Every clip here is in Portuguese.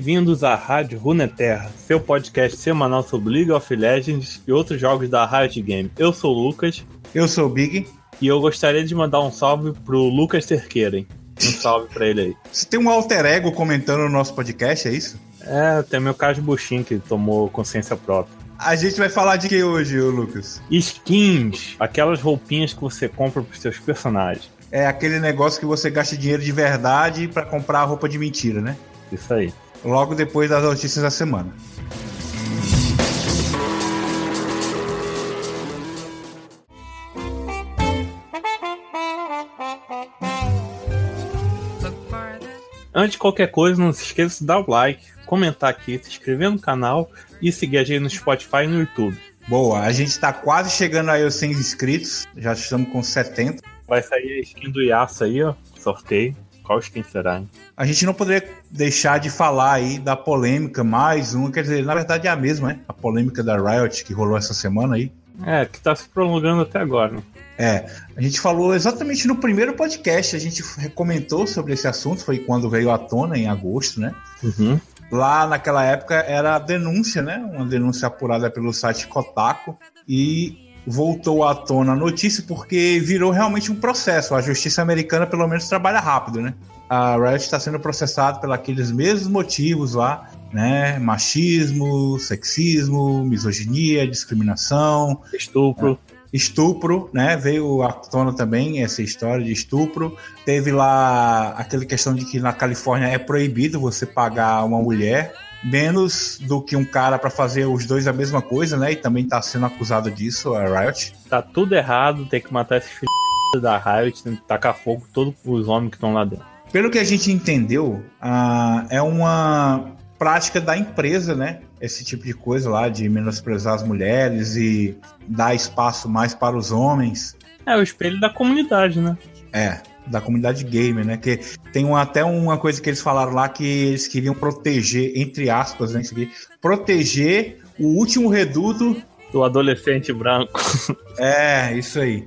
Bem-vindos à Rádio Runeterra, seu podcast semanal sobre League of Legends e outros jogos da Riot Game. Eu sou o Lucas. Eu sou o Big. E eu gostaria de mandar um salve pro Lucas Terqueira. Um salve pra ele aí. Você tem um alter ego comentando no nosso podcast, é isso? É, tem meu caso Buxim que tomou consciência própria. A gente vai falar de que hoje, Lucas? Skins, aquelas roupinhas que você compra pros seus personagens. É aquele negócio que você gasta dinheiro de verdade para comprar roupa de mentira, né? Isso aí. Logo depois das notícias da semana. Antes de qualquer coisa, não se esqueça de dar o like, comentar aqui, se inscrever no canal e seguir a gente no Spotify e no YouTube. Boa, a gente tá quase chegando aí aos 100 inscritos, já estamos com 70. Vai sair a skin do Yasuo aí, ó, sorteio. Qual skin será, hein? A gente não poderia deixar de falar aí da polêmica, mais uma, quer dizer, na verdade é a mesma, né? A polêmica da Riot que rolou essa semana aí. É, que tá se prolongando até agora, né? É, a gente falou exatamente no primeiro podcast, a gente comentou sobre esse assunto, foi quando veio à tona em agosto, né? Uhum. Lá naquela época era a denúncia, né? Uma denúncia apurada pelo site Kotaku e voltou à tona a notícia porque virou realmente um processo. A justiça americana pelo menos trabalha rápido, né? A Riot está sendo processada pelos aqueles mesmos motivos lá, né? Machismo, sexismo, misoginia, discriminação, estupro. É estupro, né? Veio à tona também essa história de estupro. Teve lá aquela questão de que na Califórnia é proibido você pagar uma mulher menos do que um cara para fazer os dois a mesma coisa, né? E também tá sendo acusado disso, a Riot. Tá tudo errado, tem que matar esses filhos da Riot, tem que tacar fogo todos os homens que estão lá dentro. Pelo que a gente entendeu, uh, é uma prática da empresa, né? Esse tipo de coisa lá, de menosprezar as mulheres e dar espaço mais para os homens. É o espelho da comunidade, né? É, da comunidade gamer, né? Que tem um, até uma coisa que eles falaram lá que eles queriam proteger, entre aspas, né? Aqui, proteger o último reduto do adolescente branco. É, isso aí.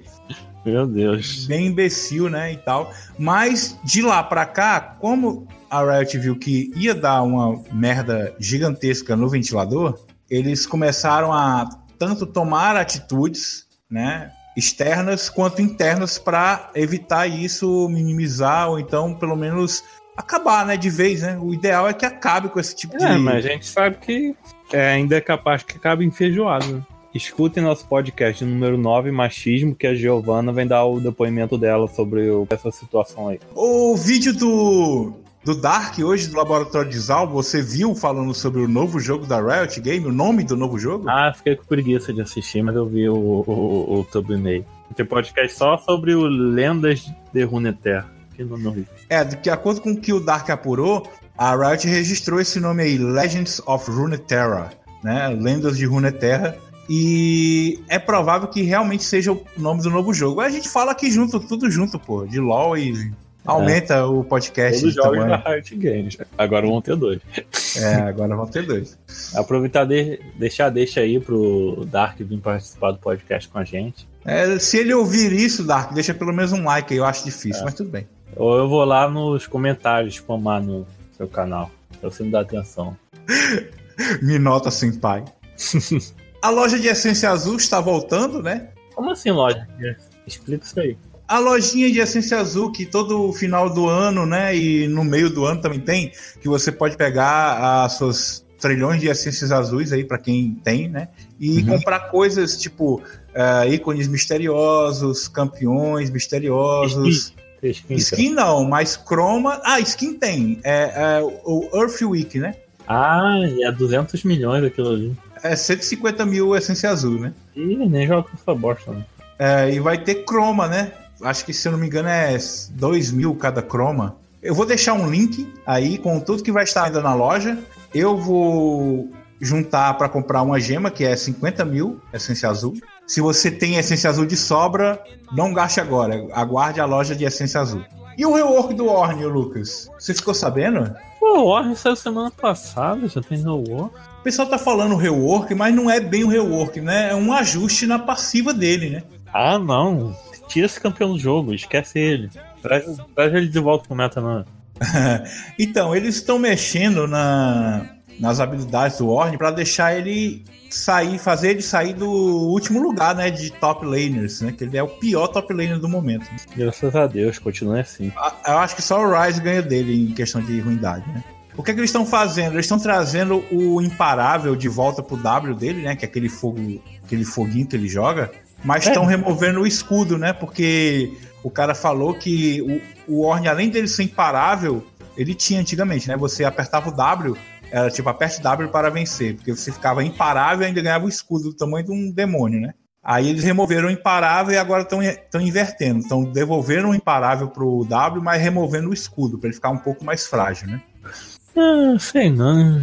Meu Deus. Bem imbecil, né? E tal. Mas de lá pra cá, como a Riot viu que ia dar uma merda gigantesca no ventilador, eles começaram a tanto tomar atitudes, né, externas quanto internas para evitar isso, minimizar ou então pelo menos acabar, né, de vez, né? O ideal é que acabe com esse tipo é, de. É, mas a gente sabe que é, ainda é capaz que acabe enfeijoado. Né? Escutem nosso podcast número 9, Machismo, que a Giovana vem dar o depoimento dela sobre essa situação aí. O vídeo do do Dark hoje do Laboratório de Zal, você viu falando sobre o novo jogo da Riot Game, o nome do novo jogo? Ah, fiquei com preguiça de assistir, mas eu vi o, o, o, o thumbnail. Tem podcast só sobre o Lendas de Runeterra. Que nome horrível. É, de acordo com o que o Dark apurou, a Riot registrou esse nome aí, Legends of Runeterra, né? Lendas de Runeterra. E é provável que realmente seja o nome do novo jogo. A gente fala aqui junto, tudo junto, pô, de LoL e Aumenta é. o podcast. Todos os jogos da Riot Games. Agora vão ter dois. É, agora vão ter dois. Aproveitar de deixar deixa aí pro Dark vir participar do podcast com a gente. É, se ele ouvir isso, Dark, deixa pelo menos um like aí, eu acho difícil, é. mas tudo bem. Ou eu vou lá nos comentários spamar no seu canal. Pra você me dar atenção. me nota, pai. a loja de essência azul está voltando, né? Como assim, loja? Explica isso aí a lojinha de essência azul que todo final do ano, né, e no meio do ano também tem, que você pode pegar as suas trilhões de essências azuis aí para quem tem, né, e uhum. comprar coisas tipo uh, ícones misteriosos, campeões misteriosos. Skin, skin não, mas croma. Ah, skin tem. É, é o Earth Week, né? Ah, é 200 milhões aquilo ali. É 150 mil essência azul, né? Ih, nem joga com essa bosta, né? É, e vai ter croma, né? Acho que se eu não me engano é 2 mil cada croma. Eu vou deixar um link aí com tudo que vai estar ainda na loja. Eu vou juntar para comprar uma gema que é 50 mil, essência azul. Se você tem essência azul de sobra, não gaste agora. Aguarde a loja de essência azul. E o rework do Orne, Lucas? Você ficou sabendo? Pô, o Orne saiu semana passada, já tem rework. O pessoal tá falando rework, mas não é bem o rework, né? É um ajuste na passiva dele, né? Ah, não tira esse campeão do jogo, esquece ele. Traz, traz ele de volta pro meta, não. então, eles estão mexendo na, nas habilidades do Orne para deixar ele sair, fazer ele sair do último lugar, né, de top laners, né, que ele é o pior top laner do momento. Graças a Deus, continua assim. Eu acho que só o Ryze ganha dele em questão de ruindade, né. O que, é que eles estão fazendo? Eles estão trazendo o imparável de volta pro W dele, né, que é aquele fogo, aquele foguinho que ele joga, mas estão é. removendo o escudo, né, porque o cara falou que o, o Orne, além dele ser imparável, ele tinha antigamente, né, você apertava o W era tipo, aperte W para vencer, porque você ficava imparável e ainda ganhava o escudo do tamanho de um demônio, né? Aí eles removeram o imparável e agora estão invertendo. Estão devolvendo o imparável pro W, mas removendo o escudo, para ele ficar um pouco mais frágil, né? Ah, sei não.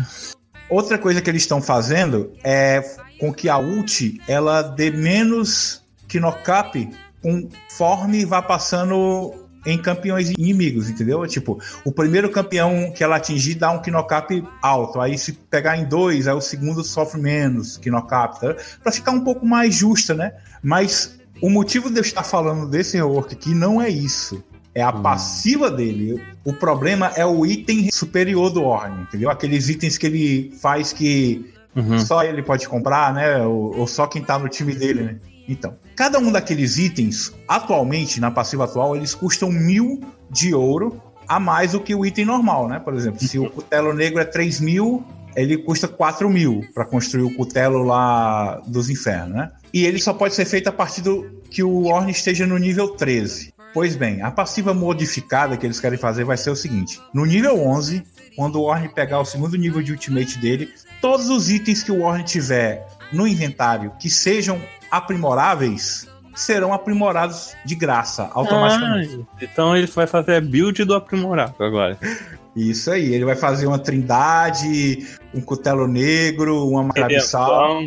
Outra coisa que eles estão fazendo é com que a ult ela dê menos knock-up conforme vá passando em campeões inimigos, entendeu? Tipo, o primeiro campeão que ela atingir dá um Kinocap alto. Aí se pegar em dois, aí o segundo sofre menos Kinocap, tá? Pra ficar um pouco mais justa, né? Mas o motivo de eu estar falando desse rework aqui não é isso. É a hum. passiva dele. O problema é o item superior do Orne, entendeu? Aqueles itens que ele faz que uhum. só ele pode comprar, né? Ou, ou só quem tá no time dele, né? Então, cada um daqueles itens, atualmente, na passiva atual, eles custam mil de ouro a mais do que o item normal, né? Por exemplo, se o cutelo negro é 3 mil, ele custa 4 mil para construir o cutelo lá dos infernos, né? E ele só pode ser feito a partir do que o Orne esteja no nível 13. Pois bem, a passiva modificada que eles querem fazer vai ser o seguinte: no nível 11, quando o Orne pegar o segundo nível de ultimate dele, todos os itens que o Orne tiver no inventário que sejam aprimoráveis serão aprimorados de graça, automaticamente. Ah, então ele vai fazer a build do aprimorado agora. Isso aí, ele vai fazer uma trindade, um cutelo negro, uma macrabissal.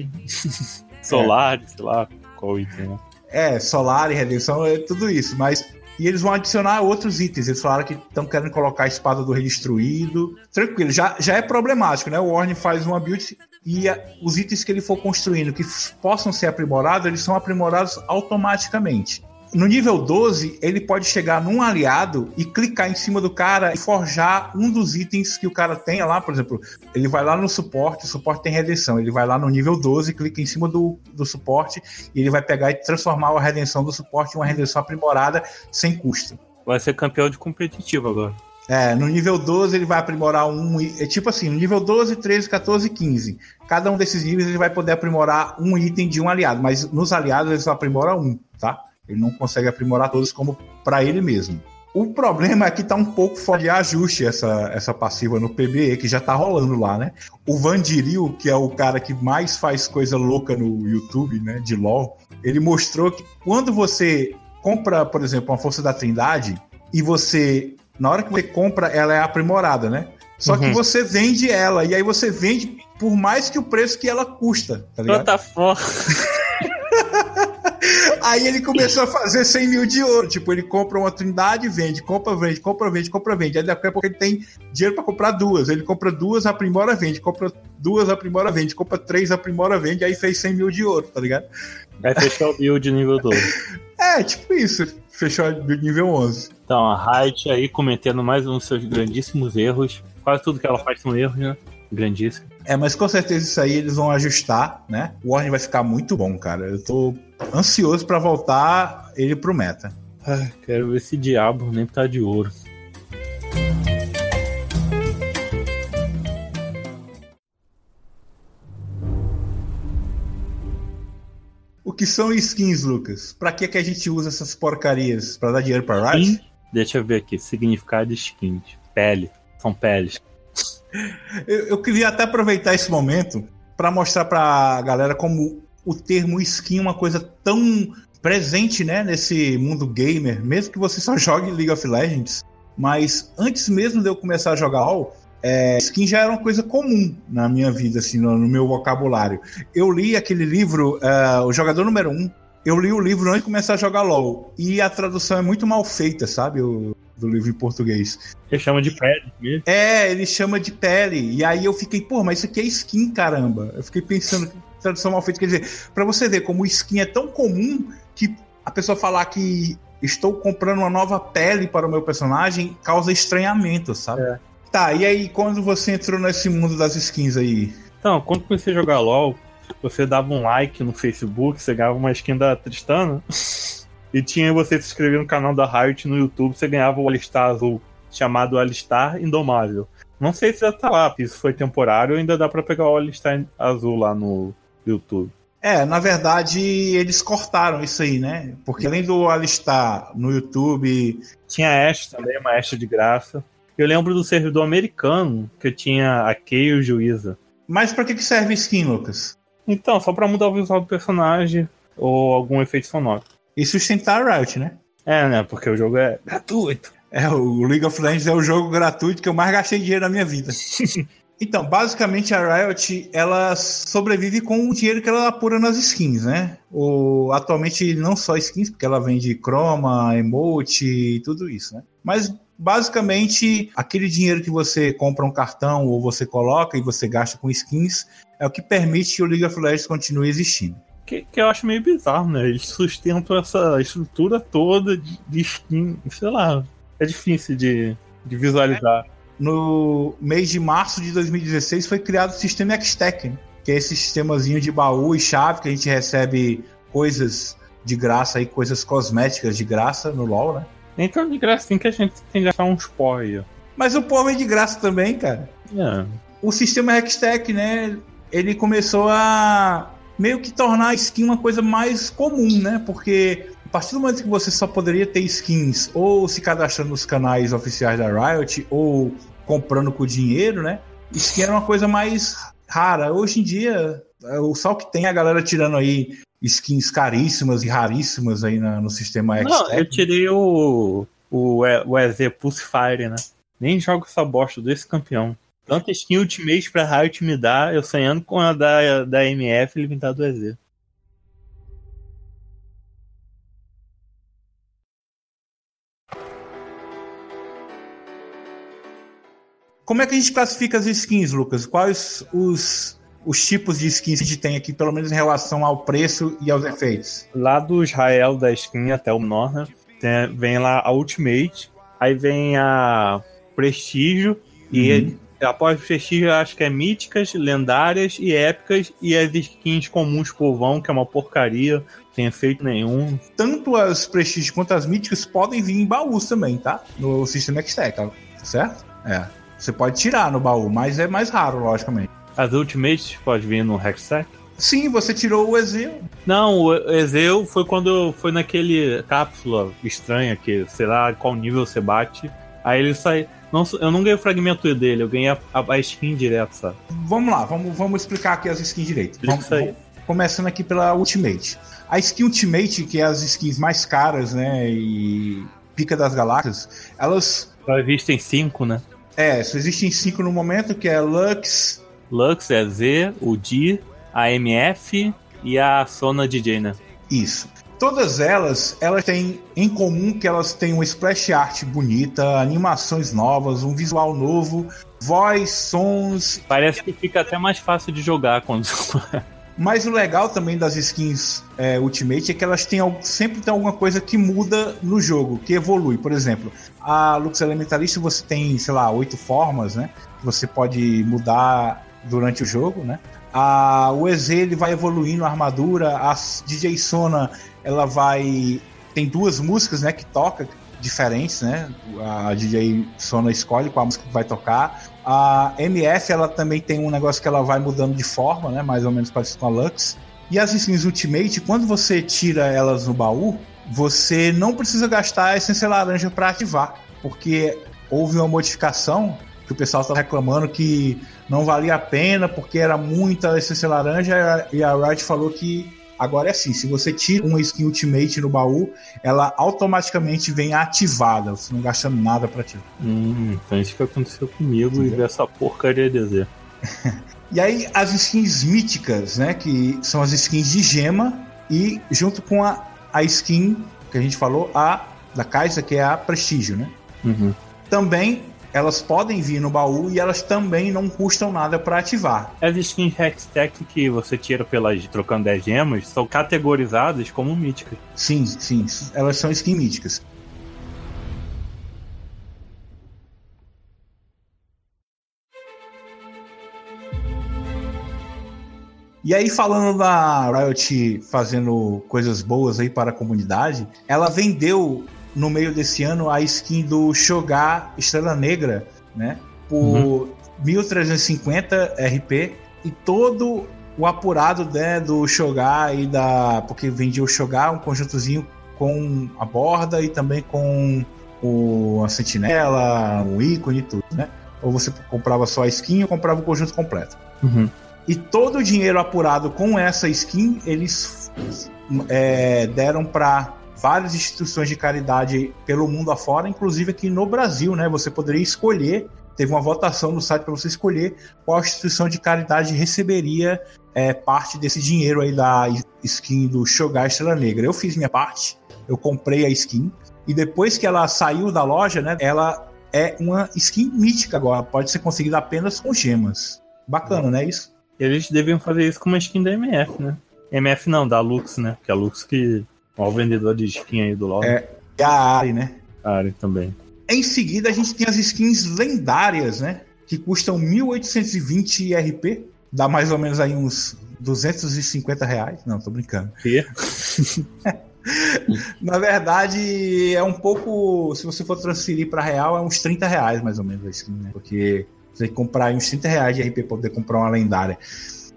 solar, é. sei lá qual item, né? É, solar e redenção, é tudo isso, mas e eles vão adicionar outros itens. Eles falaram que estão querendo colocar a espada do rei destruído. Tranquilo, já, já é problemático, né? O Orne faz uma build e a, os itens que ele for construindo que possam ser aprimorados, eles são aprimorados automaticamente. No nível 12, ele pode chegar num aliado e clicar em cima do cara e forjar um dos itens que o cara tenha lá. Por exemplo, ele vai lá no suporte, o suporte tem redenção. Ele vai lá no nível 12, clica em cima do, do suporte e ele vai pegar e transformar a redenção do suporte em uma redenção aprimorada sem custo. Vai ser campeão de competitivo agora. É, no nível 12 ele vai aprimorar um. É tipo assim, no nível 12, 13, 14 15. Cada um desses níveis ele vai poder aprimorar um item de um aliado, mas nos aliados ele só aprimora um, tá? Ele não consegue aprimorar todos como para ele mesmo. O problema é que tá um pouco fora de ajuste essa, essa passiva no PBE, que já tá rolando lá, né? O Vandiril, que é o cara que mais faz coisa louca no YouTube, né, de LoL, ele mostrou que quando você compra, por exemplo, uma Força da Trindade e você na hora que você compra, ela é aprimorada, né? Só uhum. que você vende ela, e aí você vende por mais que o preço que ela custa, tá ligado? Plataforma. Aí ele começou a fazer 100 mil de ouro. Tipo, ele compra uma trindade, vende, compra, vende, compra, vende, compra, vende. Aí daqui a pouco ele tem dinheiro para comprar duas. Ele compra duas, aprimora, vende. Compra duas, aprimora, vende. Compra três, aprimora, vende. Aí fez 100 mil de ouro, tá ligado? Aí fechou o build nível 12. é, tipo isso. Fechou o nível 11. Então, a Height aí cometendo mais um dos seus grandíssimos erros. Quase tudo que ela faz são erros, né? Grandíssimo. É, mas com certeza isso aí eles vão ajustar, né? O Warren vai ficar muito bom, cara. Eu tô ansioso para voltar ele pro meta. Quero ver esse diabo nem tá de ouro. O que são skins, Lucas? Pra que, que a gente usa essas porcarias? Pra dar dinheiro pra Riot? Deixa eu ver aqui. Significado de skins. Pele. São peles. eu, eu queria até aproveitar esse momento para mostrar pra galera como o termo skin é uma coisa tão presente, né, nesse mundo gamer, mesmo que você só jogue League of Legends. Mas antes mesmo de eu começar a jogar LoL, é, skin já era uma coisa comum na minha vida, assim, no, no meu vocabulário. Eu li aquele livro, uh, O Jogador Número 1. Eu li o livro antes de começar a jogar LoL. E a tradução é muito mal feita, sabe? O, do livro em português. Ele chama de pele mesmo? É, ele chama de pele. E aí eu fiquei, pô, mas isso aqui é skin, caramba. Eu fiquei pensando, tradução mal feita. Quer dizer, pra você ver como o skin é tão comum que a pessoa falar que estou comprando uma nova pele para o meu personagem, causa estranhamento, sabe? É. Tá, e aí quando você entrou nesse mundo das skins aí? Então, quando comecei a jogar LOL, você dava um like no Facebook, você ganhava uma skin da Tristana. e tinha você se inscrever no canal da Riot no YouTube, você ganhava o Alistar azul, chamado Alistar Indomável. Não sei se já tá lá, se isso foi temporário ou ainda dá para pegar o Alistar azul lá no YouTube. É, na verdade, eles cortaram isso aí, né? Porque além do alistar no YouTube. Tinha Ash também, uma Ash de graça. Eu lembro do servidor americano que tinha a Kay e o Juíza. Mas pra que, que serve skin, Lucas? Então, só pra mudar o visual do personagem ou algum efeito sonoro. E sustentar a Riot, né? É, né? Porque o jogo é gratuito. É, o League of Legends é o jogo gratuito que eu mais gastei dinheiro na minha vida. Então, basicamente a Riot ela sobrevive com o dinheiro que ela apura nas skins, né? O, atualmente não só skins, porque ela vende chroma, emote e tudo isso, né? Mas basicamente aquele dinheiro que você compra um cartão ou você coloca e você gasta com skins é o que permite que o League of Legends continue existindo. Que, que eu acho meio bizarro, né? Eles sustentam essa estrutura toda de, de skin, sei lá, é difícil de, de visualizar no mês de março de 2016 foi criado o sistema Xtec, né? que é esse sistemazinho de baú e chave que a gente recebe coisas de graça aí, coisas cosméticas de graça no LoL, né? Nem tão de graça assim que a gente tem que gastar uns pó aí. Mas o pó é de graça também, cara. É. O sistema Hextech, né? Ele começou a meio que tornar a skin uma coisa mais comum, né? Porque a partir do momento que você só poderia ter skins ou se cadastrando nos canais oficiais da Riot ou comprando com dinheiro, né? Skin era uma coisa mais rara. Hoje em dia, o só que tem a galera tirando aí skins caríssimas e raríssimas aí na, no sistema X. Não, eu tirei o, o, o EZ Pulsefire, né? Nem jogo essa bosta desse campeão. Tanta skin Ultimate pra Riot me dá, eu sonhando com a da, da MF limitada do EZ. Como é que a gente classifica as skins, Lucas? Quais os, os tipos de skins que a gente tem aqui, pelo menos em relação ao preço e aos efeitos? Lá do Israel da skin até o Norra, tem, vem lá a Ultimate, aí vem a Prestígio, uhum. e após Prestígio acho que é míticas, lendárias e épicas, e as skins comuns povão, que é uma porcaria, sem efeito nenhum. Tanto as Prestígios quanto as míticas podem vir em baús também, tá? No sistema X-Tech, tá certo? É. Você pode tirar no baú, mas é mais raro, logicamente. As Ultimates pode vir no Hextech? Sim, você tirou o Ezeu. Não, o Ezeu foi quando foi naquele cápsula estranha que, sei lá, qual nível você bate. Aí ele sai. Não, eu não ganhei o fragmento dele, eu ganhei a, a, skin direto, sabe? Vamos lá, vamos, vamos explicar aqui as skins direito. Vamos, vamos, começando aqui pela Ultimate. A skin Ultimate, que é as skins mais caras, né? E pica das galáxias, elas. Existem cinco, né? É, só existem cinco no momento, que é Lux. Lux é Z, o D, a MF e a Sona DJ, né? Isso. Todas elas, elas têm em comum que elas têm uma splash art bonita, animações novas, um visual novo, voz, sons. Parece que fica até mais fácil de jogar quando Mas o legal também das skins é, Ultimate é que elas têm sempre tem alguma coisa que muda no jogo, que evolui. Por exemplo, a Lux Elementalista você tem, sei lá, oito formas, né? Que você pode mudar durante o jogo, né? A, o EZ ele vai evoluindo a armadura, a DJ Sona ela vai tem duas músicas, né, que toca diferentes, né? A DJ Sona escolhe qual música que vai tocar. A MF ela também tem um negócio que ela vai mudando de forma, né? Mais ou menos parecido com a Lux. E as skins Ultimate, quando você tira elas no baú, você não precisa gastar a essência laranja para ativar, porque houve uma modificação que o pessoal está reclamando que não valia a pena porque era muita essência laranja e a Riot falou que Agora é assim, se você tira uma skin Ultimate no baú, ela automaticamente vem ativada, você não gastando nada para ativar. Hum, então isso que aconteceu comigo Entendeu? e dessa porcaria de Z. e aí as skins míticas, né, que são as skins de gema e junto com a, a skin que a gente falou, a da Kaiser, que é a Prestígio, né? Uhum. Também elas podem vir no baú e elas também não custam nada para ativar. As skins Hextech que você tira pelas trocando 10 gemas são categorizadas como míticas. Sim, sim, elas são skins míticas. E aí, falando da Riot fazendo coisas boas aí para a comunidade, ela vendeu no meio desse ano a skin do Shogar Estrela Negra, né? Por uhum. 1350 RP e todo o apurado né, do Shogar e da. Porque vendia o Shogar, um conjuntozinho com a borda e também com o, a sentinela, o ícone e tudo, né? Ou você comprava só a skin ou comprava o conjunto completo. Uhum. E todo o dinheiro apurado com essa skin, eles é, deram para várias instituições de caridade pelo mundo afora, inclusive aqui no Brasil, né? Você poderia escolher, teve uma votação no site para você escolher qual instituição de caridade receberia é, parte desse dinheiro aí da skin do Shogar Estrela Negra. Eu fiz minha parte, eu comprei a skin, e depois que ela saiu da loja, né? Ela é uma skin mítica agora, pode ser conseguida apenas com gemas. Bacana, né? Isso. Eles deviam fazer isso com uma skin da MF, né? MF não, da Lux, né? Que é a Lux que é o vendedor de skin aí do LoL. É, é a Ari, né? A Ari também. Em seguida, a gente tem as skins lendárias, né? Que custam 1820 RP. Dá mais ou menos aí uns 250 reais. Não, tô brincando. Que? Na verdade, é um pouco. Se você for transferir para real, é uns 30 reais mais ou menos a skin, né? Porque você tem que comprar uns 30 reais de RP para poder comprar uma lendária.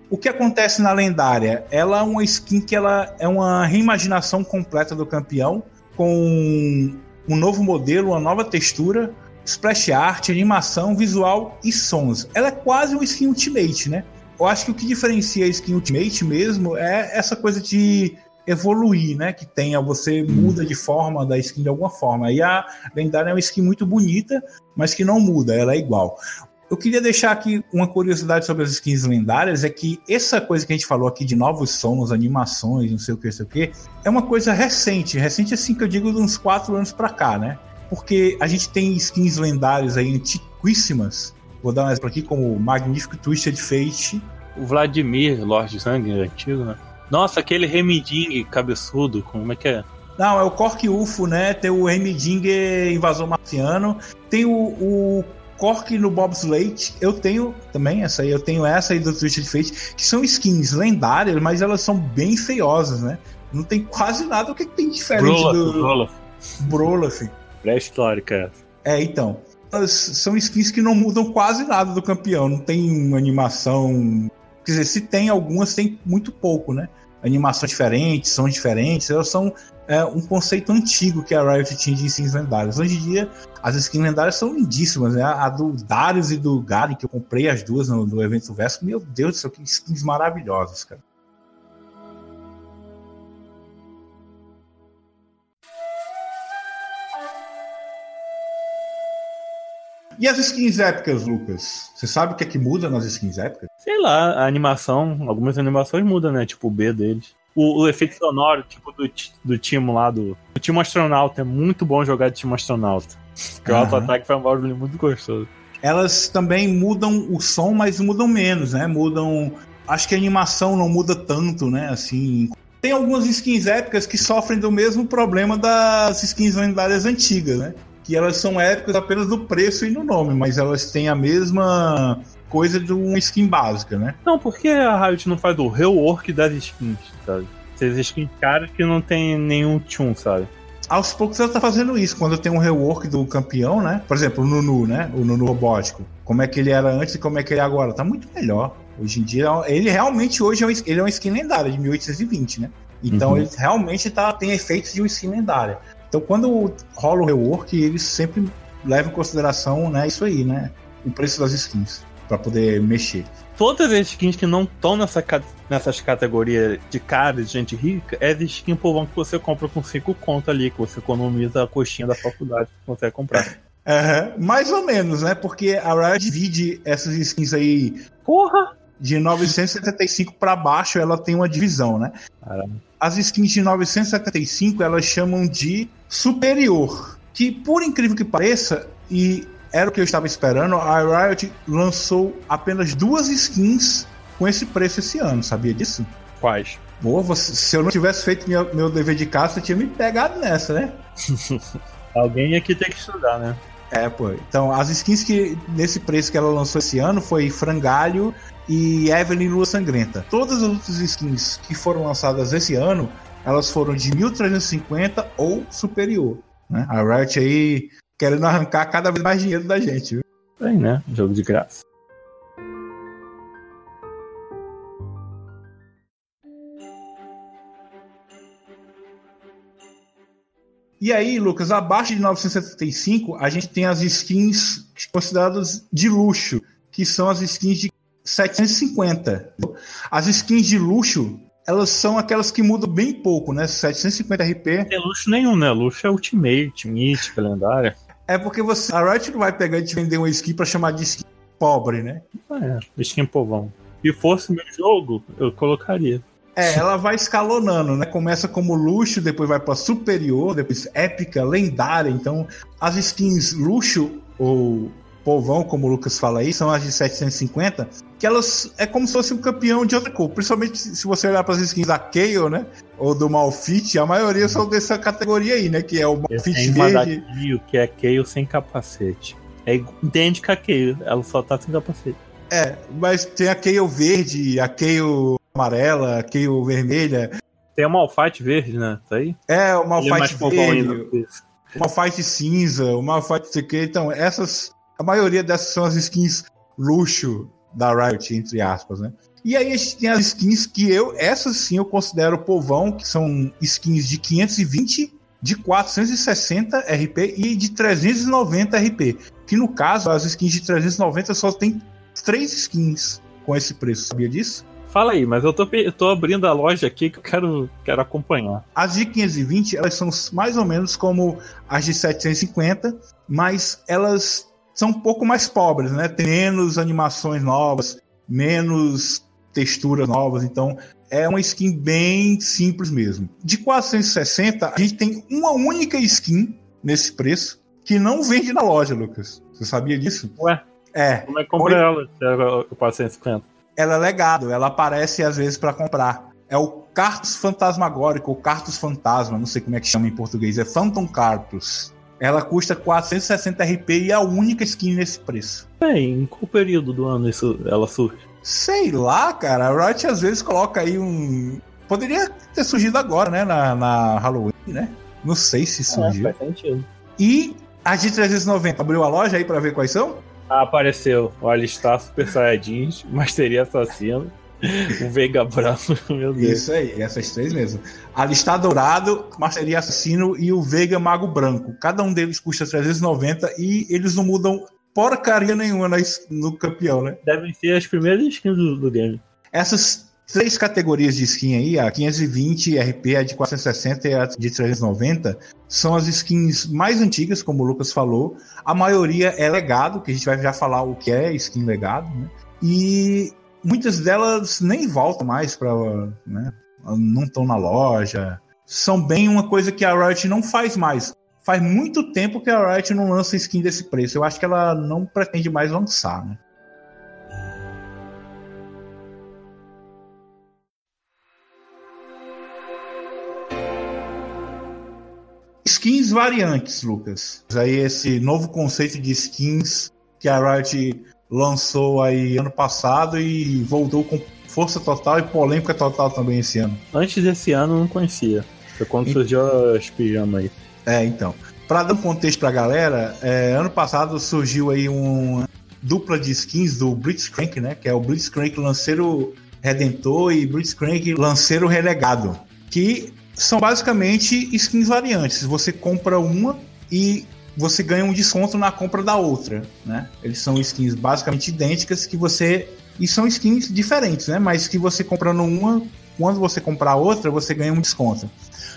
O que acontece na lendária? Ela é uma skin que ela é uma reimaginação completa do campeão, com um novo modelo, uma nova textura, splash art, animação, visual e sons. Ela é quase uma skin Ultimate, né? Eu acho que o que diferencia a skin Ultimate mesmo é essa coisa de evoluir, né? Que tenha, você muda de forma da skin de alguma forma. E a lendária é uma skin muito bonita, mas que não muda, ela é igual. Eu queria deixar aqui uma curiosidade sobre as skins lendárias, é que essa coisa que a gente falou aqui de novos sons, animações, não sei o que, não sei o que, é uma coisa recente, recente assim que eu digo de uns 4 anos pra cá, né? Porque a gente tem skins lendárias aí antiquíssimas, vou dar um exemplo aqui, como o Magnífico Twisted Fate. O Vladimir, Lorde Sangue, é antigo, né? Nossa, aquele Remiding cabeçudo, como é que é? Não, é o Cork UFO, né? Tem o Remiding Invasor Marciano. Tem o, o Cork no Bobslate, eu tenho também essa aí, eu tenho essa aí do Twisted Fate, que são skins lendárias, mas elas são bem feiosas, né? Não tem quase nada o que, tem diferente Brolaf, do. Brolaf. Brolaf. Pré-histórica. É, então. São skins que não mudam quase nada do campeão, não tem animação. Quer dizer, se tem algumas, tem muito pouco, né? Animações diferentes, são diferentes, elas são é, um conceito antigo que a Riot tinha de skins lendárias. Hoje em dia, as skins lendárias são lindíssimas, né? A do Darius e do Garen, que eu comprei as duas no, no evento Verso, meu Deus do céu, que skins maravilhosas, cara. E as skins épicas, Lucas? Você sabe o que é que muda nas skins épicas? Sei lá, a animação, algumas animações mudam, né? Tipo o B deles. O, o, efeito sonoro, tipo, do, do time lá, do, do time astronauta. É muito bom jogar de time astronauta. Porque uhum. o auto-ataque foi um barulho muito gostoso. Elas também mudam o som, mas mudam menos, né? Mudam. Acho que a animação não muda tanto, né? Assim. Tem algumas skins épicas que sofrem do mesmo problema das skins lendárias antigas, né? Que elas são épicas apenas no preço e no nome, mas elas têm a mesma coisa de uma skin básica, né? Não, por que a Riot não faz o rework das skins, sabe? Skins caras que não tem nenhum tchum, sabe? Aos poucos ela tá fazendo isso. Quando tem um rework do campeão, né? Por exemplo, o Nunu, né? O Nunu robótico. Como é que ele era antes e como é que ele é agora. Tá muito melhor. Hoje em dia, ele realmente hoje é um, ele é uma skin lendária de 1820, né? Então uhum. ele realmente tá, tem efeitos de uma skin lendária. Então quando rola o rework, eles sempre levam em consideração né, isso aí, né? O preço das skins para poder mexer. Todas as skins que não estão nessa, nessas categorias de cara de gente rica, é skin povão que você compra com 5 conto ali, que você economiza a coxinha da faculdade que você comprar. Uhum, mais ou menos, né? Porque a Riot divide essas skins aí. Porra! De 975 para baixo, ela tem uma divisão, né? Caramba. As skins de 975 elas chamam de superior. Que, por incrível que pareça, e era o que eu estava esperando. A Riot lançou apenas duas skins com esse preço esse ano, sabia disso? Quais? Pô, se eu não tivesse feito meu, meu dever de casa, você tinha me pegado nessa, né? Alguém aqui tem que estudar, né? É, pô. Então, as skins que nesse preço que ela lançou esse ano foi Frangalho e Evelyn Lua Sangrenta. Todas as outras skins que foram lançadas esse ano, elas foram de 1350 ou superior. Né? A Riot aí querendo arrancar cada vez mais dinheiro da gente. Viu? Bem, né? Jogo de graça. E aí, Lucas, abaixo de 975, a gente tem as skins consideradas de luxo, que são as skins de 750. As skins de luxo, elas são aquelas que mudam bem pouco, né? 750 RP. Não tem luxo nenhum, né? Luxo é Ultimate, Mythic, lendária. É porque você, a Riot não vai pegar e te vender uma skin pra chamar de skin pobre, né? É, skin povão. Se fosse meu jogo, eu colocaria. É, ela vai escalonando, né? Começa como luxo, depois vai para superior, depois épica, lendária. Então, as skins luxo ou povão, como o Lucas fala aí, são as de 750, que elas é como se fosse um campeão de outra cor. Principalmente se você olhar para as skins da Kayle, né? Ou do Malfit, a maioria são dessa categoria aí, né? Que é o Malfit verde. Kayle, que é Kayle sem capacete. É idêntica a Kayle, ela só tá sem capacete. É, mas tem a Kayle verde, a Kayle amarela, Kayle vermelha. Tem o Malphite verde, né? Tá aí? É, o é verde, o Malphite cinza, o Malphite sei que. Então, essas... A maioria dessas são as skins luxo da Riot, entre aspas, né? E aí a gente tem as skins que eu... Essas sim eu considero povão, que são skins de 520 de 460 RP e de 390 RP. Que no caso, as skins de 390 só tem três skins com esse preço. Sabia disso? Fala aí, mas eu tô, eu tô abrindo a loja aqui que eu quero, quero acompanhar. As de 520, elas são mais ou menos como as de 750, mas elas são um pouco mais pobres, né? Tem menos animações novas, menos texturas novas, então é uma skin bem simples mesmo. De 460, a gente tem uma única skin nesse preço que não vende na loja, Lucas. Você sabia disso? Ué? É. Como é que compra ela? Se é 450? ela é legado, ela aparece às vezes para comprar. É o Cartus Fantasmagórico, ou Cartus Fantasma, não sei como é que chama em português, é Phantom Cartus. Ela custa 460 RP e é a única skin nesse preço. Bem, em qual período do ano isso, ela surge? Sei lá, cara. A Riot às vezes coloca aí um. Poderia ter surgido agora, né? Na, na Halloween, né? Não sei se surgiu. É, faz sentido. E a de 390 abriu a loja aí para ver quais são? Ah, apareceu o Alistar Super Saiyajins, Masteria Assassino, o Veiga Branco, meu Deus. Isso aí, essas três mesmo. Alistar Dourado, Masteria Assassino e o Veiga Mago Branco. Cada um deles custa 390 e eles não mudam porcaria nenhuma no campeão, né? Devem ser as primeiras skins do, do game. Essas três categorias de skin aí, a 520 RP, a de 460 e a de 390, são as skins mais antigas, como o Lucas falou. A maioria é legado, que a gente vai já falar o que é skin legado, né? E muitas delas nem voltam mais para, né? Não estão na loja. São bem uma coisa que a Riot não faz mais. Faz muito tempo que a Riot não lança skin desse preço. Eu acho que ela não pretende mais lançar, né? Skins variantes, Lucas. Aí esse novo conceito de skins que a Riot lançou aí ano passado e voltou com força total e polêmica total também esse ano. Antes desse ano não conhecia. Foi quando surgiu as pijamas aí. É, então. Para dar um contexto pra galera, é, ano passado surgiu aí uma dupla de skins do Blitzcrank, né? Que é o Blitzcrank Lanceiro Redentor e Blitzcrank Lanceiro Renegado. Que são basicamente skins variantes. Você compra uma e você ganha um desconto na compra da outra, né? Eles são skins basicamente idênticas que você e são skins diferentes, né? Mas que você comprando uma, quando você comprar outra, você ganha um desconto.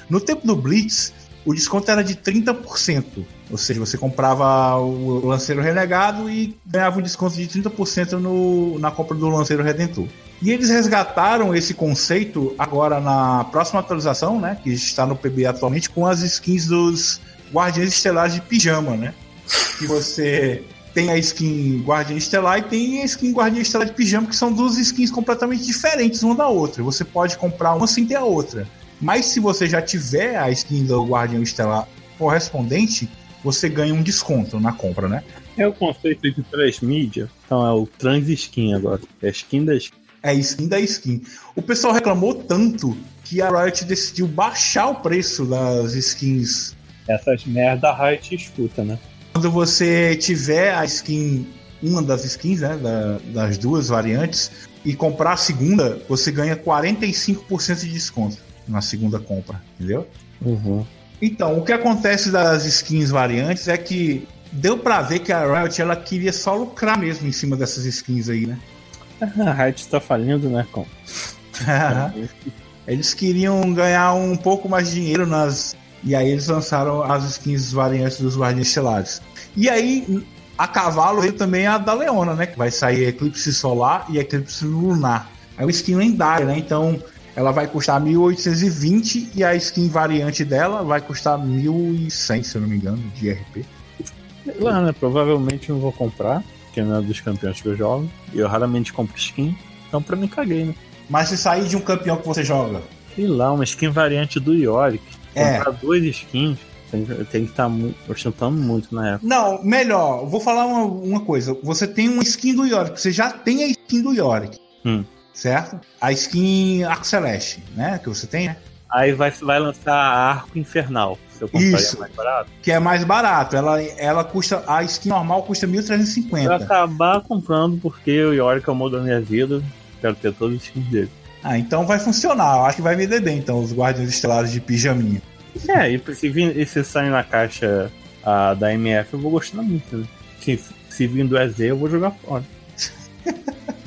No tempo do Blitz, o desconto era de 30%. Ou seja, você comprava o Lanceiro Renegado e ganhava um desconto de 30% no, na compra do Lanceiro Redentor. E eles resgataram esse conceito agora na próxima atualização, né? Que está no PB atualmente, com as skins dos Guardiões Estelares de Pijama, né? Que você tem a skin Guardiã Estelar e tem a skin Guardiã Estelar de Pijama, que são duas skins completamente diferentes uma da outra. Você pode comprar uma sem ter a outra. Mas se você já tiver a skin do Guardião Estelar correspondente, você ganha um desconto na compra, né? É o conceito de transmídia. Então é o trans skin agora. É a skin da skin. É skin da skin. O pessoal reclamou tanto que a Riot decidiu baixar o preço das skins. Essas merda a Riot escuta, né? Quando você tiver a skin, uma das skins, né, da, das duas variantes, e comprar a segunda, você ganha 45% de desconto na segunda compra, entendeu? Uhum. Então, o que acontece das skins variantes é que deu para ver que a Riot ela queria só lucrar mesmo em cima dessas skins aí, né? A Riot tá falindo, né, com? eles queriam ganhar um pouco mais de dinheiro nas e aí eles lançaram as skins variantes dos Guardiões Estelares. E aí a cavalo veio também a da Leona, né, que vai sair Eclipse Solar e Eclipse Lunar. É uma skin lendária, né? Então, ela vai custar 1820 e a skin variante dela vai custar 1100, se eu não me engano, de RP. Lá, né? Provavelmente não vou comprar, porque não é dos campeões que eu jogo. E eu raramente compro skin, então pra mim caguei, né? Mas se sair de um campeão que você joga? Sei lá, uma skin variante do Yorick. É. Comprar duas skins, tem, tem que estar tá ostentando muito na época. Não, melhor, vou falar uma, uma coisa. Você tem uma skin do Yorick, você já tem a skin do Yorick. Hum. Certo? A skin Arco Celeste, né? Que você tem, né? Aí vai, vai lançar Arco Infernal. Se eu Isso. mais barato. Que é mais barato. Ela, ela custa. A skin normal custa 1.350. Vou acabar comprando porque o Yorick é o modo da minha vida. Quero ter todos os skins dele. Ah, então vai funcionar. Eu acho que vai vender bem, então, os Guardiões Estelares de pijaminha. É, e se, vir, e se sair na caixa a, da MF, eu vou gostar muito. Né? Se, se vir do EZ, eu vou jogar fora.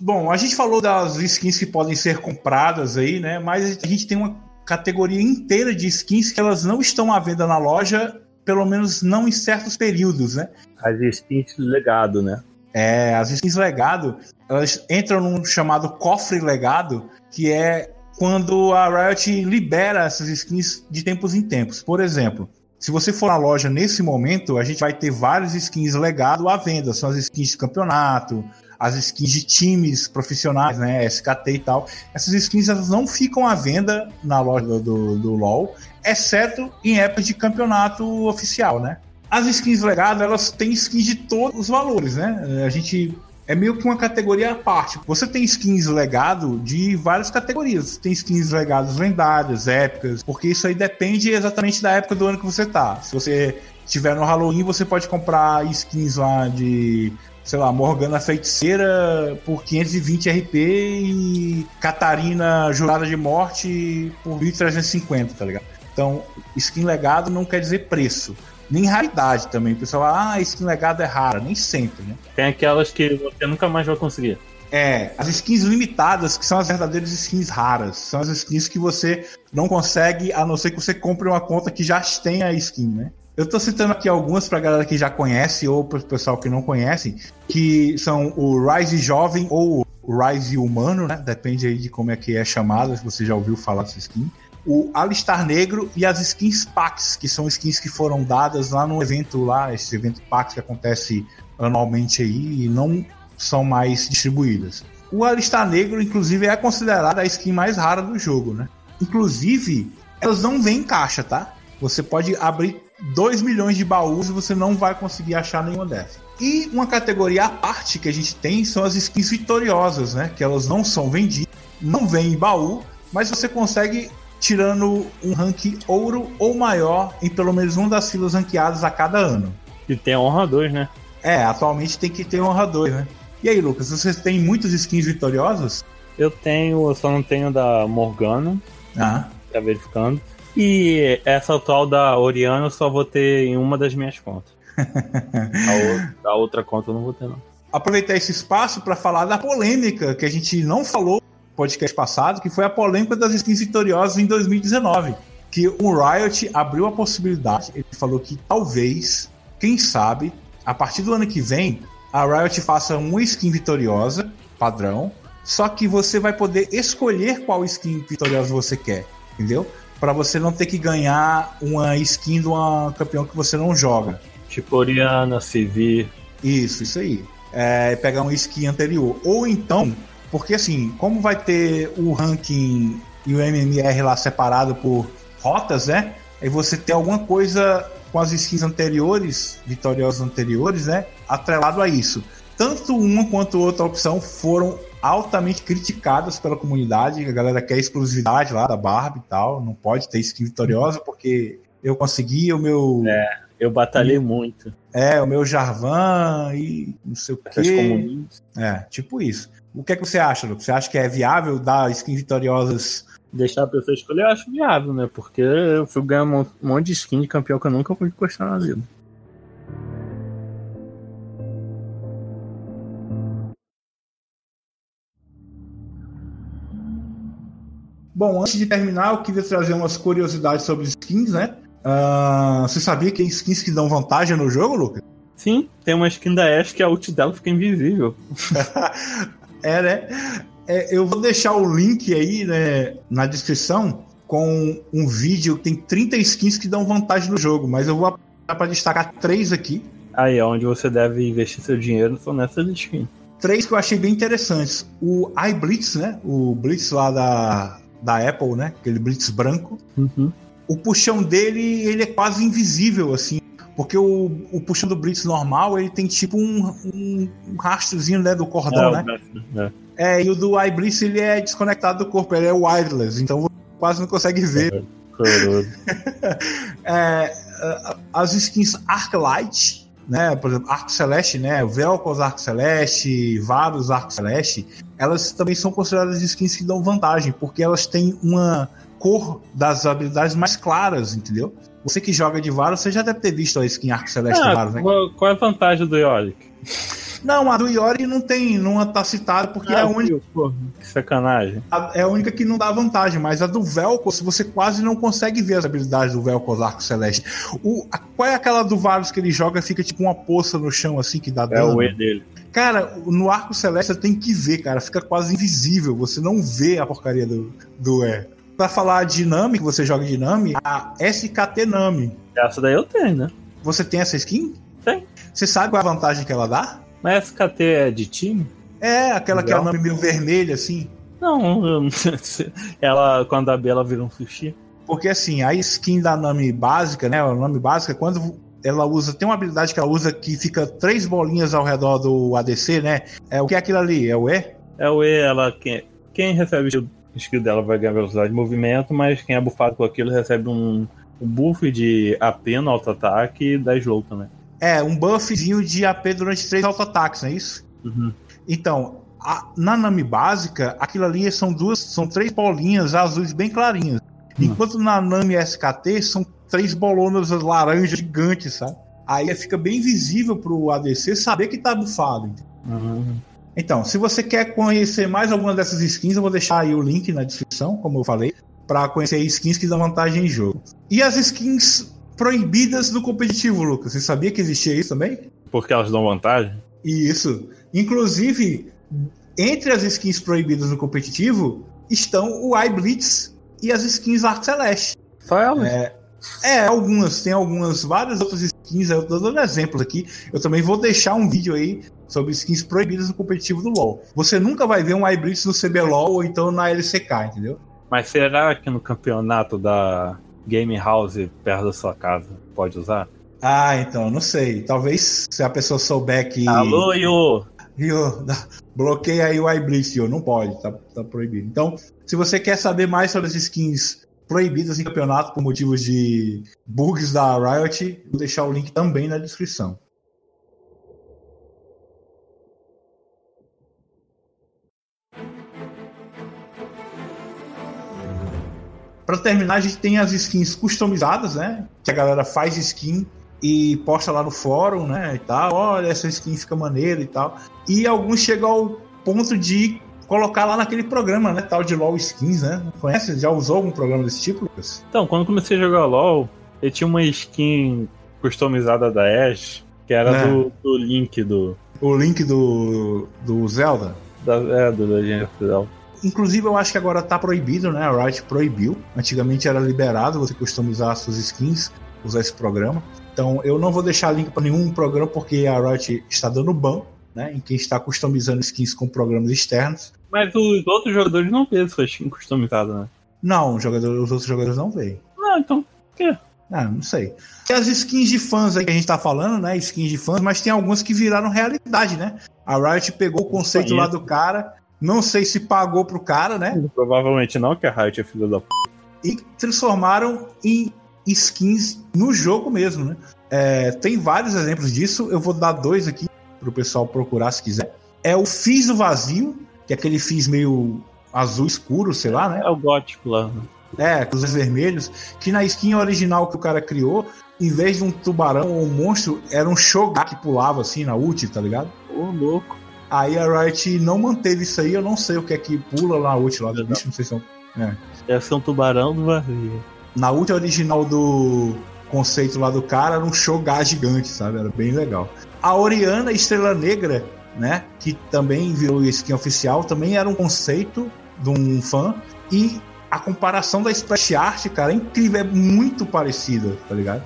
Bom, a gente falou das skins que podem ser compradas aí, né? Mas a gente tem uma categoria inteira de skins que elas não estão à venda na loja, pelo menos não em certos períodos, né? As skins legado, né? É, as skins legado, elas entram num chamado cofre legado, que é quando a Riot libera essas skins de tempos em tempos. Por exemplo, se você for na loja nesse momento, a gente vai ter várias skins legado à venda. São as skins de campeonato, as skins de times profissionais, né? SKT e tal. Essas skins elas não ficam à venda na loja do, do, do LoL, exceto em épocas de campeonato oficial, né? As skins legado, elas têm skins de todos os valores, né? A gente é meio que uma categoria à parte. Você tem skins legado de várias categorias. Tem skins legados lendárias, épicas, porque isso aí depende exatamente da época do ano que você tá. Se você tiver no Halloween, você pode comprar skins lá de, sei lá, Morgana Feiticeira por 520 RP e Catarina Jurada de Morte por 1350, tá ligado? Então, skin legado não quer dizer preço nem raridade também. O pessoal fala, ah, skin legado é rara. Nem sempre, né? Tem aquelas que você nunca mais vai conseguir. É, as skins limitadas, que são as verdadeiras skins raras. São as skins que você não consegue, a não ser que você compre uma conta que já tenha a skin, né? Eu tô citando aqui algumas pra galera que já conhece ou pro pessoal que não conhece, que são o Rise Jovem ou o Rise Humano, né? Depende aí de como é que é chamado, se você já ouviu falar dessa skin o Alistar Negro e as skins Pax, que são skins que foram dadas lá no evento lá, esse evento Pax que acontece anualmente aí e não são mais distribuídas. O Alistar Negro, inclusive, é considerada a skin mais rara do jogo, né? Inclusive, elas não vêm em caixa, tá? Você pode abrir 2 milhões de baús e você não vai conseguir achar nenhuma dessas. E uma categoria à parte que a gente tem são as skins vitoriosas, né? Que elas não são vendidas, não vêm em baú, mas você consegue tirando um rank ouro ou maior em pelo menos uma das filas ranqueadas a cada ano. E tem honra 2, né? É, atualmente tem que ter honra 2, né? E aí, Lucas, você tem muitas skins vitoriosas? Eu tenho, eu só não tenho da Morgana. Ah. Tá verificando. E essa atual da Oriana eu só vou ter em uma das minhas contas. a, outra, a outra conta eu não vou ter, não. Aproveitar esse espaço para falar da polêmica que a gente não falou podcast passado, que foi a polêmica das skins vitoriosas em 2019. Que o Riot abriu a possibilidade, ele falou que talvez, quem sabe, a partir do ano que vem, a Riot faça uma skin vitoriosa, padrão, só que você vai poder escolher qual skin vitoriosa você quer, entendeu? Para você não ter que ganhar uma skin de uma campeão que você não joga. Tipo Oriana, Civi. Isso, isso aí. É, pegar uma skin anterior. Ou então, porque assim, como vai ter o ranking e o MMR lá separado por rotas, né? Aí você tem alguma coisa com as skins anteriores, vitoriosas anteriores, né? Atrelado a isso. Tanto uma quanto outra opção foram altamente criticadas pela comunidade. A galera quer exclusividade lá da Barbie e tal. Não pode ter skin vitoriosa porque eu consegui o meu. É, eu batalhei muito. É, o meu Jarvan e não sei o quê. É, tipo isso. O que é que você acha, Lucas? Você acha que é viável dar skins vitoriosas deixar a pessoa escolher, eu acho viável, né? Porque eu fui ganhar um monte de skin de campeão que eu nunca fui gostar na vida. Bom, antes de terminar, eu queria trazer umas curiosidades sobre skins, né? Uh, você sabia que tem skins que dão vantagem no jogo, Lucas? Sim, tem uma skin da Ash que a ult dela fica invisível. é, né? É, eu vou deixar o link aí né, na descrição com um vídeo que tem 30 skins que dão vantagem no jogo, mas eu vou para destacar três aqui. Aí é onde você deve investir seu dinheiro são nessas skins. Três que eu achei bem interessantes. O iBlitz, né? O Blitz lá da, da Apple, né? Aquele Blitz branco. Uhum. O puxão dele, ele é quase invisível, assim. Porque o, o puxão do Blitz normal, ele tem tipo um, um, um rastrozinho né, do cordão, é, né? É. É, e o do iBliss ele é desconectado do corpo, ele é wireless, então você quase não consegue ver. é, as skins Arclight, né, por exemplo, Arco Celeste, né, Velcros Arco Celeste, vários Arco Celeste, elas também são consideradas skins que dão vantagem, porque elas têm uma cor das habilidades mais claras, entendeu? Você que joga de Varus, você já deve ter visto a skin Arco Celeste ah, Varus, né? Qual é a vantagem do Yorick? Não, a do Iori não tem, não tá citada porque ah, é a única. Pô, que sacanagem. A, é a única que não dá vantagem, mas a do Velcos você quase não consegue ver as habilidades do Velcos Arco Celeste. O, a, qual é aquela do Varus que ele joga fica tipo uma poça no chão assim que dá dano? É o E dele. Cara, no Arco Celeste você tem que ver, cara. Fica quase invisível. Você não vê a porcaria do, do E. Pra falar de Nami, que você joga de Nami, a SKT Nami. Essa daí eu tenho, né? Você tem essa skin? Tem. Você sabe qual é a vantagem que ela dá? Mas SKT é de time? É, aquela Legal. que é o nome meio vermelho, assim. Não, ela, quando a Bela vira um sushi. Porque assim, a skin da Nami básica, né? O nome básico é quando ela usa. Tem uma habilidade que ela usa que fica três bolinhas ao redor do ADC, né? É o que é aquilo ali? É o E? É o E, ela. Quem, quem recebe o skill dela vai ganhar velocidade de movimento, mas quem é bufado com aquilo recebe um, um buff de AP no auto-ataque e 10 slow também. É, um buffzinho de AP durante três auto-ataques, não é isso? Uhum. Então, a, na Nami básica, aquilo ali são duas, são três bolinhas azuis bem clarinhas. Uhum. Enquanto na Nami SKT são três bolonas laranjas gigantes, sabe? Aí fica bem visível pro ADC saber que tá bufado. Uhum. Então, se você quer conhecer mais alguma dessas skins, eu vou deixar aí o link na descrição, como eu falei, para conhecer skins que dão vantagem em jogo. E as skins proibidas do competitivo, Lucas. Você sabia que existia isso também? Porque elas dão vantagem? Isso. Inclusive, entre as skins proibidas no competitivo estão o iBlitz e as skins Arc Celeste. Só elas? É, é, algumas. Tem algumas, várias outras skins. Eu tô dando exemplos aqui. Eu também vou deixar um vídeo aí sobre skins proibidas no competitivo do LoL. Você nunca vai ver um iBlitz no CBLOL ou então na LCK, entendeu? Mas será que no campeonato da game house perto da sua casa pode usar? Ah, então, não sei. Talvez se a pessoa souber que. Alô, Yo! Yo, bloqueia aí o iBlitz, Yo. Não pode, tá, tá proibido. Então, se você quer saber mais sobre as skins proibidas em campeonato por motivos de bugs da Riot, vou deixar o link também na descrição. Para terminar, a gente tem as skins customizadas, né? Que a galera faz skin e posta lá no fórum, né? E tal. Olha, essa skin fica maneira e tal. E alguns chegam ao ponto de colocar lá naquele programa, né? Tal de LOL Skins, né? Conhece? Já usou algum programa desse tipo, Lucas? Então, quando comecei a jogar LOL, eu tinha uma skin customizada da Ash, que era é. do, do Link do. O Link do, do Zelda? Da, é, do Legend of Zelda. Inclusive, eu acho que agora tá proibido, né? A Riot proibiu. Antigamente era liberado você customizar suas skins, usar esse programa. Então, eu não vou deixar link para nenhum programa porque a Riot está dando ban, né? Em quem está customizando skins com programas externos. Mas os outros jogadores não vêem sua skin customizada, né? Não, os, jogadores, os outros jogadores não veem. Ah, então, o quê? Ah, não sei. Tem as skins de fãs aí que a gente tá falando, né? Skins de fãs, mas tem algumas que viraram realidade, né? A Riot pegou o conceito lá do cara, não sei se pagou pro cara, né? Provavelmente não, que a Riot é filha da p. E transformaram em skins no jogo mesmo, né? É, tem vários exemplos disso, eu vou dar dois aqui pro pessoal procurar se quiser. É o Fizz do Vazio, que é aquele Fizz meio azul escuro, sei lá, né? É o gótico lá. É, com os vermelhos, que na skin original que o cara criou, em vez de um tubarão ou um monstro, era um Shogun que pulava assim na ult, tá ligado? Ô, louco. Aí a Riot não manteve isso aí, eu não sei o que é que pula na ult lá do bicho, não sei se. É. Deve ser um tubarão do vazio. Na ult original do conceito lá do cara era um Shogun gigante, sabe? Era bem legal. A Oriana Estrela Negra, né? Que também virou skin oficial, também era um conceito de um fã. E a comparação da splash art, cara, é incrível, é muito parecida, tá ligado?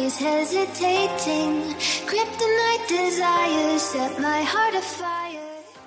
Always hesitating. Kryptonite desires set my heart afire.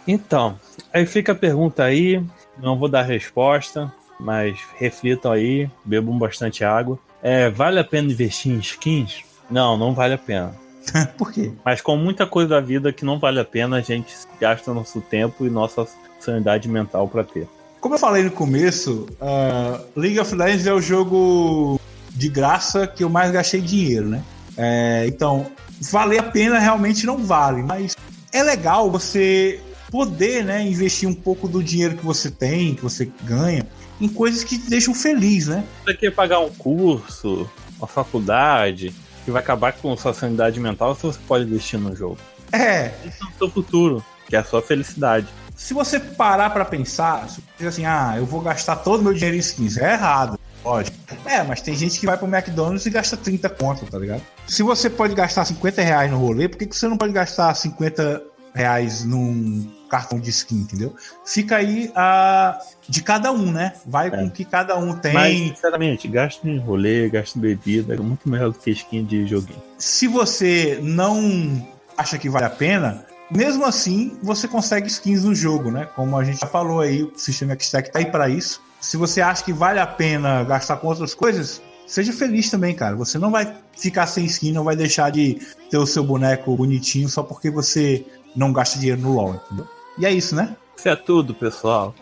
Então, aí fica a pergunta aí, não vou dar resposta, mas reflitam aí, bebam bastante água. É, vale a pena investir em skins? Não, não vale a pena. Por quê? Mas com muita coisa da vida que não vale a pena, a gente gasta nosso tempo e nossa sanidade mental pra ter. Como eu falei no começo, uh, League of Legends é o jogo de graça que eu mais gastei dinheiro, né? É, então, valer a pena realmente não vale, mas é legal você poder né, investir um pouco do dinheiro que você tem, que você ganha, em coisas que te deixam feliz, né? Você quer pagar um curso, uma faculdade, que vai acabar com sua sanidade mental, se você pode investir no jogo. É, Isso é o seu futuro, que é a sua felicidade. se você parar pra pensar, se você diz assim, ah, eu vou gastar todo o meu dinheiro em skins, é errado, pode. É, mas tem gente que vai pro McDonald's e gasta 30 conto, tá ligado? Se você pode gastar 50 reais no rolê, por que, que você não pode gastar 50 reais num cartão de skin, entendeu? Fica aí a de cada um, né? Vai com o que cada um tem. Mas, sinceramente, gasto em rolê, gasto em bebida, é muito melhor do que skin de joguinho. se você não acha que vale a pena, mesmo assim você consegue skins no jogo, né? Como a gente já falou aí, o sistema Xtech tá aí para isso. Se você acha que vale a pena gastar com outras coisas, seja feliz também, cara. Você não vai ficar sem skin, não vai deixar de ter o seu boneco bonitinho só porque você não gasta dinheiro no LoL, entendeu? E é isso, né? Isso é tudo, pessoal.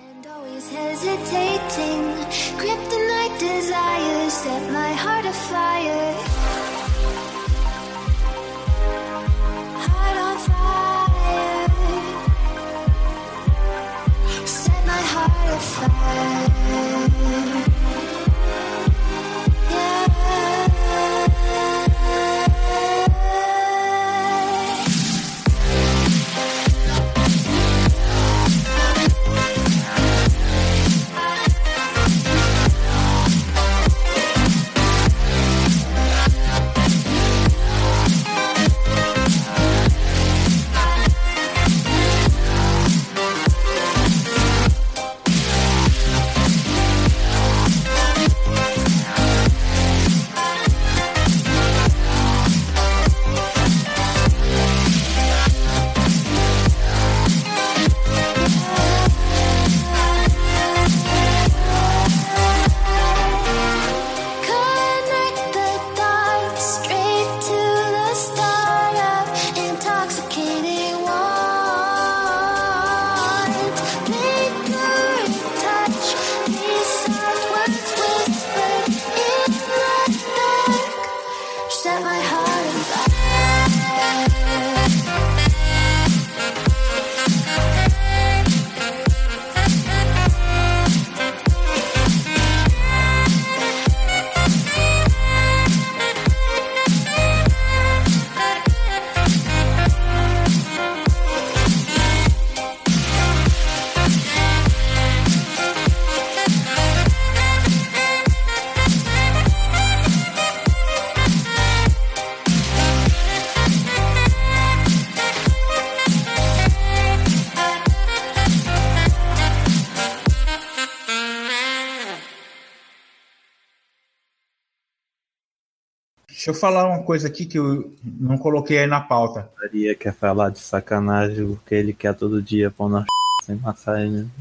Deixa eu falar uma coisa aqui que eu não coloquei aí na pauta. Maria quer falar de sacanagem porque ele quer todo dia pão na sem massagem.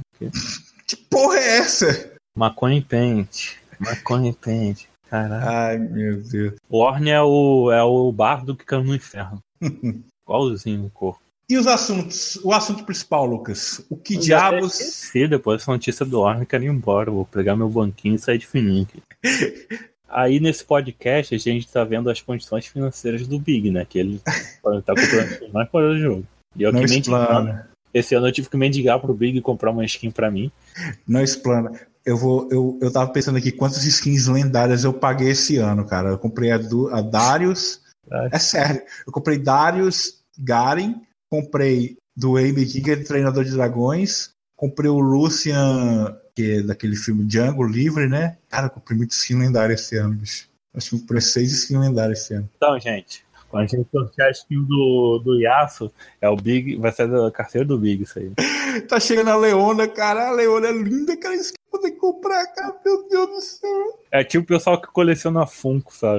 Que porra é essa? Maconha e pente. Maconha e pente. Caralho. Ai, meu Deus. Lorne é o, é o bardo que caiu no inferno. Igualzinho o corpo. E os assuntos? O assunto principal, Lucas. O que Eu diabos. até esqueci, depois dessa notícia do Lorne, quero ir embora. Vou pegar meu banquinho e sair de fininho aqui. Aí nesse podcast a gente tá vendo as condições financeiras do Big, né? Que ele tá comprando mais coisa do jogo. E eu Não que explana. Esse ano eu tive que mendigar pro Big comprar uma skin pra mim. Não explana. Eu vou. Eu, eu tava pensando aqui quantas skins lendárias eu paguei esse ano, cara. Eu comprei a, do, a Darius. É sério. Eu comprei Darius Garen. Comprei do Amy Giga, treinador de dragões. Comprei o Lucian, que daquele filme Django Livre, né? Cara, eu comprei muito skin lendária esse ano, bicho. Acho que comprei seis skins lendárias esse ano. Então, gente, quando a gente sortear a skin do, do Yasuo, é o Big, vai ser da carteira do Big isso aí. Tá chegando a Leona, cara. A Leona é linda, cara. Isso que eu vou ter que comprar, cara. Meu Deus do céu. É tipo o pessoal que coleciona Funko, sabe?